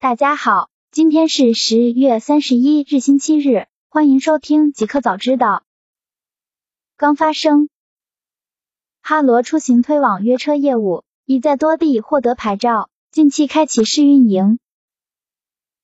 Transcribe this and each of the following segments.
大家好，今天是十月三十一日，星期日，欢迎收听极客早知道。刚发生，哈罗出行推网约车业务已在多地获得牌照，近期开启试运营。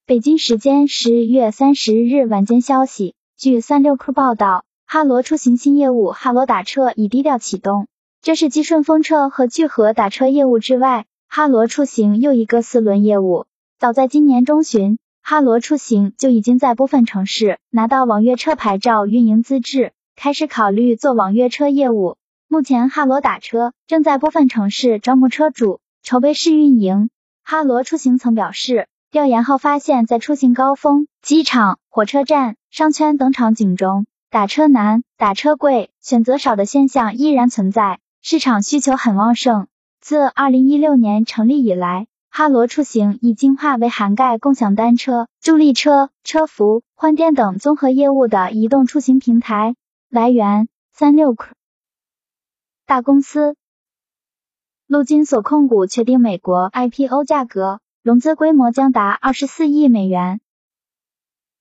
北京时间十月三十日晚间消息，据三六氪报道，哈罗出行新业务哈罗打车已低调启动，这是继顺风车和聚合打车业务之外，哈罗出行又一个四轮业务。早在今年中旬，哈罗出行就已经在部分城市拿到网约车牌照运营资质，开始考虑做网约车业务。目前，哈罗打车正在部分城市招募车主，筹备试运营。哈罗出行曾表示，调研后发现，在出行高峰、机场、火车站、商圈等场景中，打车难、打车贵、选择少的现象依然存在，市场需求很旺盛。自二零一六年成立以来，哈罗出行已进化为涵盖共享单车、助力车、车服、换电等综合业务的移动出行平台。来源：三六氪。大公司。陆金所控股确定美国 IPO 价格，融资规模将达二十四亿美元。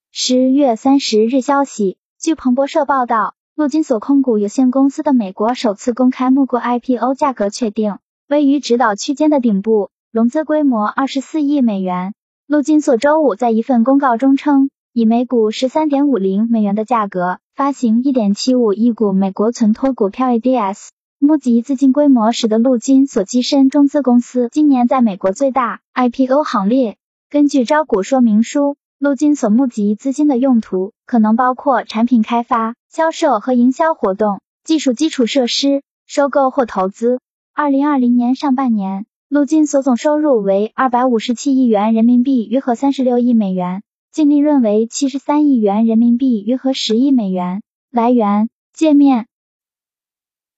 十月三十日消息，据彭博社报道，陆金所控股有限公司的美国首次公开募股 IPO 价格确定，位于指导区间的顶部。融资规模二十四亿美元。陆金所周五在一份公告中称，以每股十三点五零美元的价格发行一点七五亿股美国存托股票 ADS，募集资金规模使得陆金所跻身中资公司今年在美国最大 IPO 行列。根据招股说明书，陆金所募集资金的用途可能包括产品开发、销售和营销活动、技术基础设施、收购或投资。二零二零年上半年。陆金所总收入为二百五十七亿元人民币，约合三十六亿美元，净利润为七十三亿元人民币，约合十亿美元。来源：界面。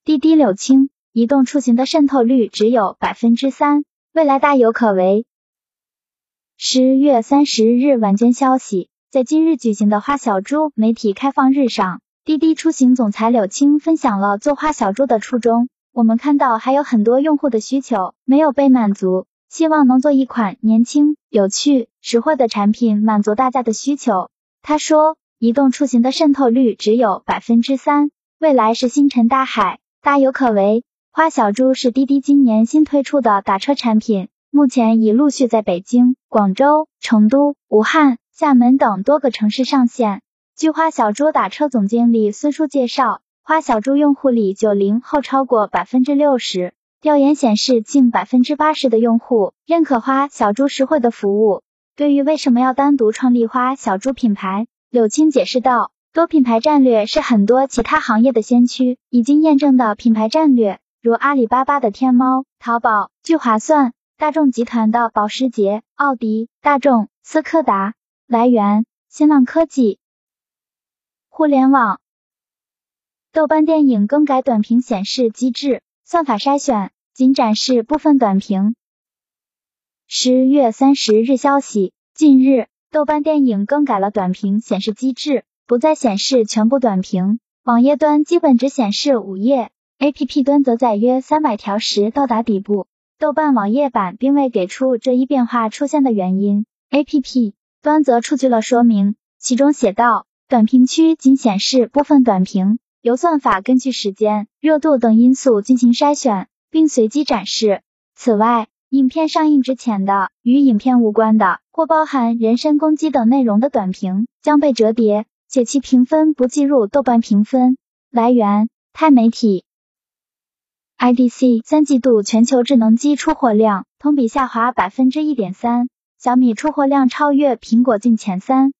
滴滴柳青，移动出行的渗透率只有百分之三，未来大有可为。十月三十日晚间消息，在今日举行的花小猪媒体开放日上，滴滴出行总裁柳青分享了做花小猪的初衷。我们看到还有很多用户的需求没有被满足，希望能做一款年轻、有趣、实惠的产品，满足大家的需求。他说，移动出行的渗透率只有百分之三，未来是星辰大海，大有可为。花小猪是滴滴今年新推出的打车产品，目前已陆续在北京、广州、成都、武汉、厦门等多个城市上线。据花小猪打车总经理孙叔介绍。花小猪用户里九零后超过百分之六十，调研显示近百分之八十的用户认可花小猪实惠的服务。对于为什么要单独创立花小猪品牌，柳青解释道：多品牌战略是很多其他行业的先驱已经验证的品牌战略，如阿里巴巴的天猫、淘宝、聚划算，大众集团的保时捷、奥迪、大众、斯柯达。来源：新浪科技。互联网。豆瓣电影更改短评显示机制，算法筛选仅展示部分短评。十月三十日消息，近日豆瓣电影更改了短评显示机制，不再显示全部短评，网页端基本只显示五页，APP 端则在约三百条时到达底部。豆瓣网页版并未给出这一变化出现的原因，APP 端则出具了说明，其中写道：短评区仅显示部分短评。由算法根据时间、热度等因素进行筛选，并随机展示。此外，影片上映之前的与影片无关的或包含人身攻击等内容的短评将被折叠，且其评分不计入豆瓣评分。来源：钛媒体。IDC 三季度全球智能机出货量同比下滑百分之一点三，小米出货量超越苹果进前三。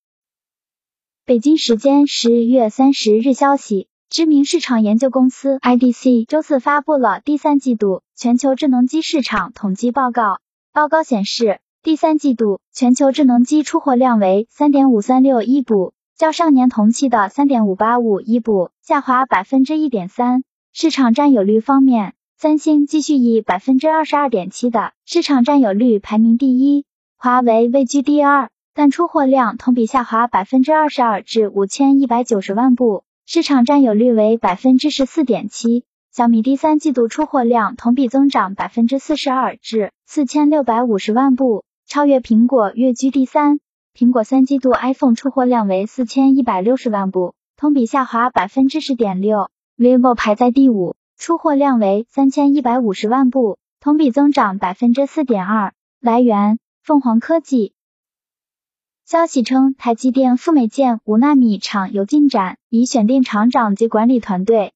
北京时间十月三十日消息。知名市场研究公司 IDC 周四发布了第三季度全球智能机市场统计报告。报告显示，第三季度全球智能机出货量为三点五三六亿部，较上年同期的三点五八五亿部下滑百分之一点三。市场占有率方面，三星继续以百分之二十二点七的市场占有率排名第一，华为位居第二，但出货量同比下滑百分之二十二至五千一百九十万部。市场占有率为百分之十四点七，小米第三季度出货量同比增长百分之四十二至四千六百五十万部，超越苹果，跃居第三。苹果三季度 iPhone 出货量为四千一百六十万部，同比下滑百分之十点六。vivo 排在第五，出货量为三千一百五十万部，同比增长百分之四点二。来源：凤凰科技。消息称，台积电富美建五纳米厂有进展，已选定厂长及管理团队。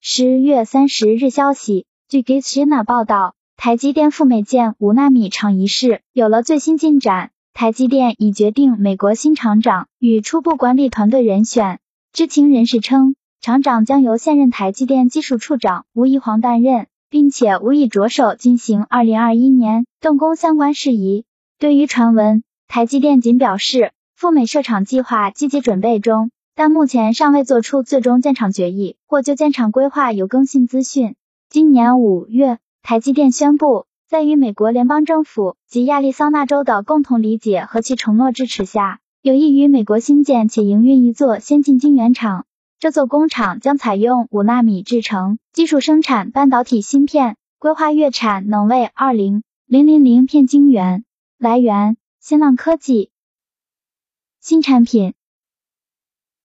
十月三十日消息，据 Gizshina 报道，台积电富美建五纳米厂一事有了最新进展。台积电已决定美国新厂长与初步管理团队人选。知情人士称，厂长将由现任台积电技术处长吴怡煌担任，并且无意着手进行二零二一年动工相关事宜。对于传闻，台积电仅表示，赴美设厂计划积极准备中，但目前尚未做出最终建厂决议或就建厂规划有更新资讯。今年五月，台积电宣布。在与美国联邦政府及亚利桑那州的共同理解和其承诺支持下，有意于美国新建且营运一座先进晶圆厂。这座工厂将采用五纳米制程技术生产半导体芯片，规划月产能为二零零零零片晶圆。来源：新浪科技。新产品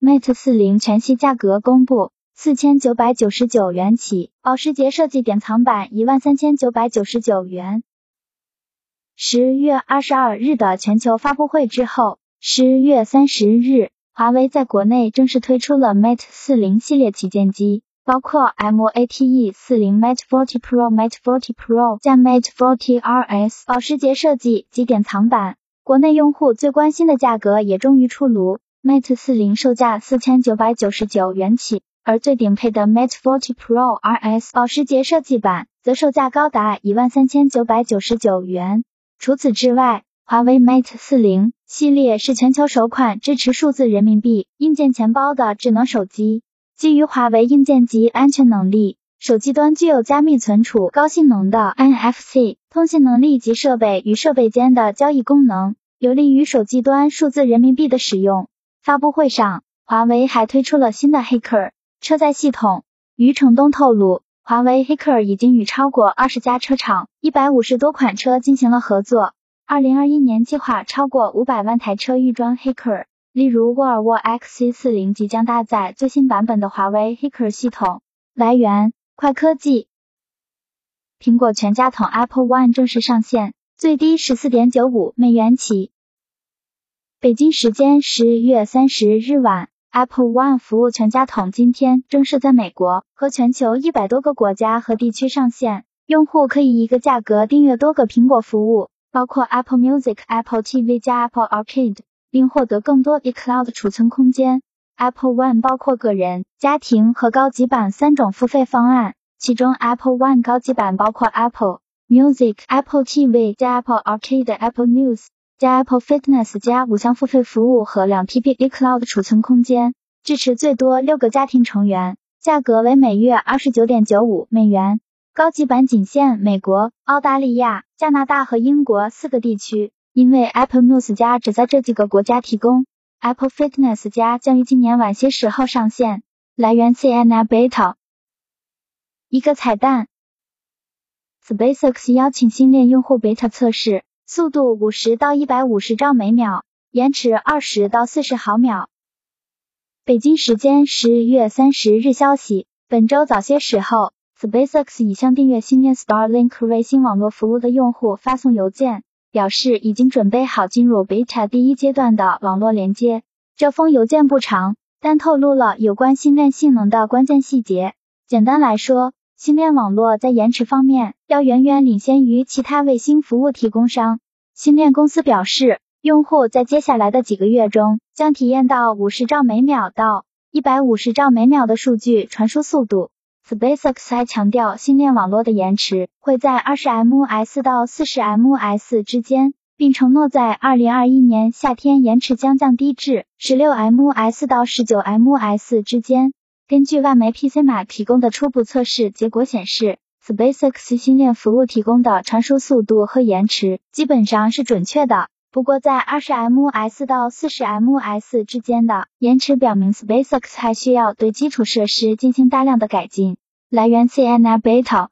：Mate 四零全系价格公布。四千九百九十九元起，保时捷设计典藏版一万三千九百九十九元。十月二十二日的全球发布会之后，十月三十日，华为在国内正式推出了 Mate 四零系列旗舰机，包括 Mate 四零、Mate Forty Pro、Mate Forty Pro 加 Mate Forty RS，保时捷设计及典藏版。国内用户最关心的价格也终于出炉，Mate 四零售价四千九百九十九元起。而最顶配的 Mate 40 Pro RS 保时捷设计版则售价高达一万三千九百九十九元。除此之外，华为 Mate 40系列是全球首款支持数字人民币硬件钱包的智能手机。基于华为硬件及安全能力，手机端具有加密存储、高性能的 NFC 通信能力及设备与设备间的交易功能，有利于手机端数字人民币的使用。发布会上，华为还推出了新的黑客。车载系统，余承东透露，华为黑客已经与超过二十家车厂、一百五十多款车进行了合作。二零二一年计划超过五百万台车预装黑客，例如沃尔沃 XC40 即将搭载最新版本的华为黑客系统。来源：快科技。苹果全家桶 Apple One 正式上线，最低十四点九五美元起。北京时间十月三十日晚。Apple One 服务全家桶今天正式在美国和全球一百多个国家和地区上线，用户可以一个价格订阅多个苹果服务，包括 Apple Music、Apple TV 加 Apple Arcade，并获得更多 iCloud 储存空间。Apple One 包括个人、家庭和高级版三种付费方案，其中 Apple One 高级版包括 Apple Music、Apple TV 加 Apple Arcade、Apple News。加 Apple Fitness 加五项付费服务和两 TB iCloud 储存空间，支持最多六个家庭成员，价格为每月二十九点九五美元。高级版仅限美国、澳大利亚、加拿大和英国四个地区，因为 Apple News 加只在这几个国家提供。Apple Fitness 加将于今年晚些时候上线。来源 CNN Beta。一个彩蛋，SpaceX 邀请星链用户 Beta 测试。速度五十到一百五十兆每秒，延迟二十到四十毫秒。北京时间十月三十日消息，本周早些时候，SpaceX 已向订阅星链 Starlink 卫星网络服务的用户发送邮件，表示已经准备好进入 Beta 第一阶段的网络连接。这封邮件不长，但透露了有关星链性能的关键细节。简单来说，星链网络在延迟方面要远远领先于其他卫星服务提供商。星链公司表示，用户在接下来的几个月中将体验到五十兆每秒到一百五十兆每秒的数据传输速度。SpaceX 还强调，星链网络的延迟会在二十 ms 到四十 ms 之间，并承诺在二零二一年夏天延迟将降低至十六 ms 到十九 ms 之间。根据外媒 PCMA 提供的初步测试结果显示，SpaceX 星链服务提供的传输速度和延迟基本上是准确的。不过，在二十 ms 到四十 ms 之间的延迟表明，SpaceX 还需要对基础设施进行大量的改进。来源：CNN Beta。